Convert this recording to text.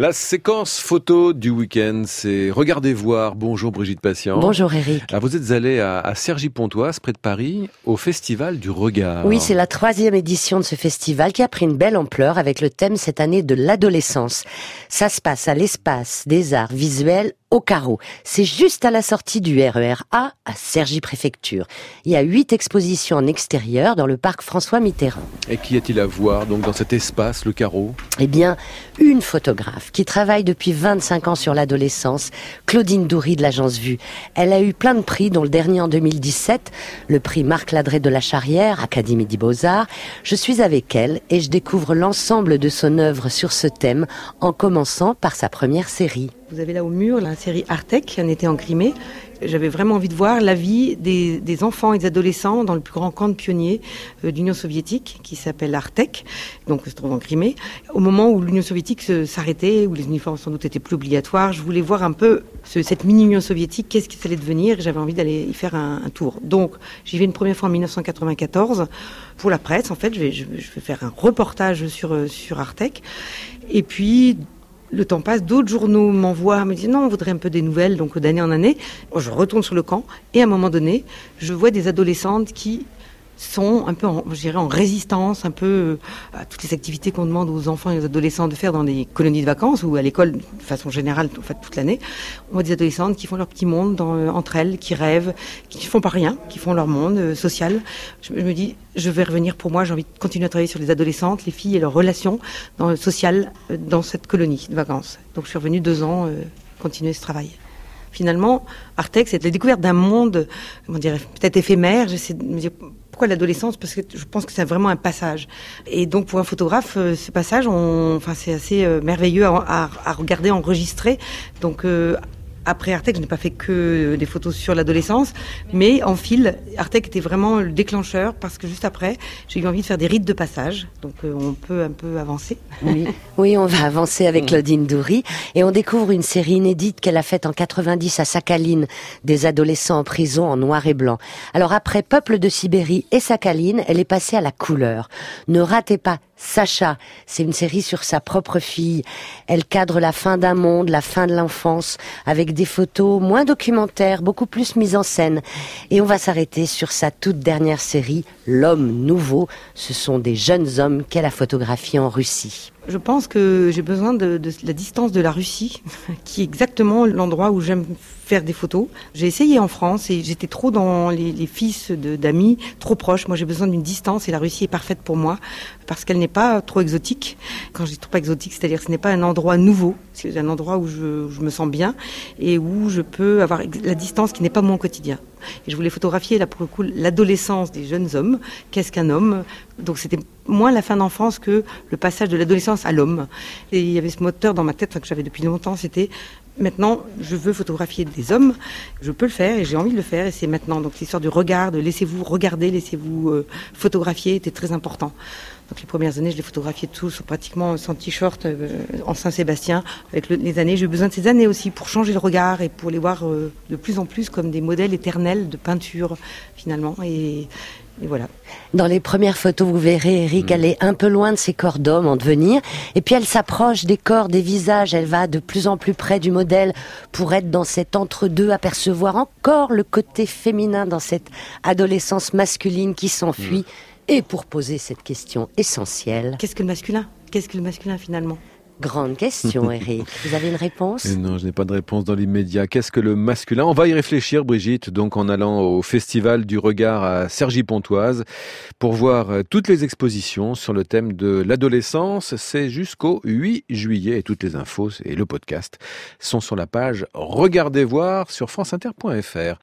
La séquence photo du week-end, c'est Regardez voir. Bonjour Brigitte Patient. Bonjour Eric. Ah, vous êtes allée à, à Cergy-Pontoise, près de Paris, au Festival du Regard. Oui, c'est la troisième édition de ce festival qui a pris une belle ampleur avec le thème cette année de l'adolescence. Ça se passe à l'espace des arts visuels au carreau. C'est juste à la sortie du RER A à Cergy Préfecture. Il y a huit expositions en extérieur dans le parc François Mitterrand. Et qu'y a-t-il à voir donc dans cet espace, le carreau? Eh bien, une photographe qui travaille depuis 25 ans sur l'adolescence, Claudine Doury de l'agence Vue. Elle a eu plein de prix, dont le dernier en 2017, le prix Marc Ladré de la Charrière, Académie des Beaux-Arts. Je suis avec elle et je découvre l'ensemble de son œuvre sur ce thème, en commençant par sa première série. Vous avez là au mur la série Artec, qui en en Crimée. J'avais vraiment envie de voir la vie des, enfants et des adolescents dans le plus grand camp de pionniers euh, d'Union soviétique, qui s'appelle Artec, donc se trouve en Crimée. Au moment où l'Union soviétique s'arrêtait, où les uniformes sans doute étaient plus obligatoires, je voulais voir un peu ce, cette mini-Union soviétique, qu'est-ce qui allait devenir, j'avais envie d'aller y faire un, tour. Donc j'y vais une première fois en 1994 pour la presse, en fait, je vais, je, vais faire un reportage sur, sur Artec. Et puis, le temps passe, d'autres journaux m'envoient, me disent non, on voudrait un peu des nouvelles, donc d'année en année. Je retourne sur le camp et à un moment donné, je vois des adolescentes qui sont un peu, en, en résistance, un peu euh, à toutes les activités qu'on demande aux enfants et aux adolescents de faire dans des colonies de vacances ou à l'école de façon générale, en fait, toute l'année. On voit des adolescentes qui font leur petit monde euh, entre elles, qui rêvent, qui font pas rien, qui font leur monde euh, social. Je, me dis, je vais revenir pour moi, j'ai envie de continuer à travailler sur les adolescentes, les filles et leurs relations dans le social euh, dans cette colonie de vacances. Donc je suis revenue deux ans euh, continuer ce travail finalement, Artex, c'est la découverte d'un monde, comment dire, peut-être éphémère. Pourquoi l'adolescence Parce que je pense que c'est vraiment un passage. Et donc pour un photographe, euh, ce passage, on, enfin, c'est assez euh, merveilleux à, à, regarder, enregistrer. Donc euh, après Artec, je n'ai pas fait que des photos sur l'adolescence, mais en fil, Artec était vraiment le déclencheur parce que juste après, j'ai eu envie de faire des rites de passage. Donc euh, on peut un peu avancer. Oui, oui on va avancer avec Claudine Doury et on découvre une série inédite qu'elle a faite en 90 à Sakhaline, des adolescents en prison en noir et blanc. Alors après Peuple de Sibérie et Sakhaline, elle est passée à la couleur. Ne ratez pas Sacha, c'est une série sur sa propre fille. Elle cadre la fin d'un monde, la fin de l'enfance, avec des photos moins documentaires, beaucoup plus mises en scène. Et on va s'arrêter sur sa toute dernière série, L'homme nouveau. Ce sont des jeunes hommes qu'elle a photographiés en Russie. Je pense que j'ai besoin de, la distance de la Russie, qui est exactement l'endroit où j'aime faire des photos. J'ai essayé en France et j'étais trop dans les, les fils d'amis, trop proches. Moi, j'ai besoin d'une distance et la Russie est parfaite pour moi parce qu'elle n'est pas trop exotique. Quand je dis trop exotique, c'est-à-dire que ce n'est pas un endroit nouveau, c'est un endroit où je, où je, me sens bien et où je peux avoir la distance qui n'est pas mon quotidien. Et je voulais photographier là pour le coup l'adolescence des jeunes hommes. Qu'est-ce qu'un homme? Donc c'était moins la fin d'enfance que le passage de l'adolescence à l'homme. Et il y avait ce moteur dans ma tête enfin, que j'avais depuis longtemps, c'était maintenant je veux photographier des hommes, je peux le faire et j'ai envie de le faire et c'est maintenant. Donc l'histoire du regard, de laissez-vous regarder, laissez-vous euh, photographier était très important. Donc les premières années, je les photographiais tous pratiquement sans t-shirt euh, en Saint-Sébastien. Avec le, les années, j'ai eu besoin de ces années aussi pour changer le regard et pour les voir euh, de plus en plus comme des modèles éternels de peinture finalement. Et voilà. Dans les premières photos, vous verrez, Eric, mmh. elle est un peu loin de ses corps d'homme en devenir. Et puis elle s'approche des corps, des visages. Elle va de plus en plus près du modèle pour être dans cet entre-deux, apercevoir encore le côté féminin dans cette adolescence masculine qui s'enfuit. Mmh. Et pour poser cette question essentielle. Qu'est-ce que le masculin? Qu'est-ce que le masculin finalement? Grande question, Eric. Vous avez une réponse? Et Non, je n'ai pas de réponse dans l'immédiat. Qu'est-ce que le masculin? On va y réfléchir, Brigitte, donc en allant au Festival du Regard à Cergy-Pontoise pour voir euh, toutes les expositions sur le thème de l'adolescence. C'est jusqu'au 8 juillet et toutes les infos et le podcast sont sur la page Regardez voir sur franceinter.fr.